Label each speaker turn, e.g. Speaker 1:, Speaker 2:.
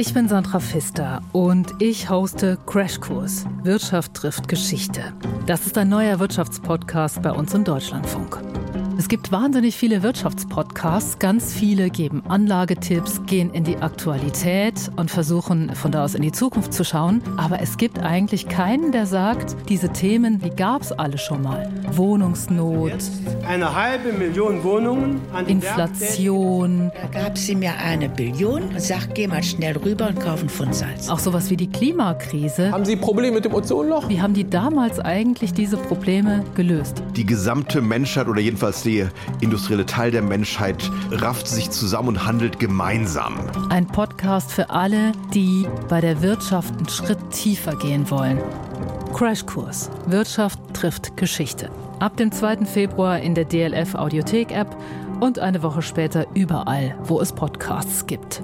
Speaker 1: Ich bin Sandra Pfister und ich hoste Crashkurs Wirtschaft trifft Geschichte. Das ist ein neuer Wirtschaftspodcast bei uns im Deutschlandfunk. Es gibt wahnsinnig viele Wirtschaftspodcasts. Ganz viele geben Anlagetipps, gehen in die Aktualität und versuchen von da aus in die Zukunft zu schauen. Aber es gibt eigentlich keinen, der sagt, diese Themen, die gab es alle schon mal. Wohnungsnot.
Speaker 2: Jetzt eine halbe Million Wohnungen. An
Speaker 1: Inflation.
Speaker 3: Da gab sie mir eine Billion und sagt, geh mal schnell rüber und kauf ein Pfund Salz.
Speaker 1: Auch sowas wie die Klimakrise.
Speaker 4: Haben Sie Probleme mit dem Ozonloch?
Speaker 1: Wie haben die damals eigentlich diese Probleme gelöst?
Speaker 5: Die gesamte Menschheit oder jedenfalls die industrielle Teil der Menschheit rafft sich zusammen und handelt gemeinsam.
Speaker 1: Ein Podcast für alle, die bei der Wirtschaft einen Schritt tiefer gehen wollen. Crashkurs. Wirtschaft trifft Geschichte. Ab dem 2. Februar in der DLF Audiothek App und eine Woche später überall, wo es Podcasts gibt.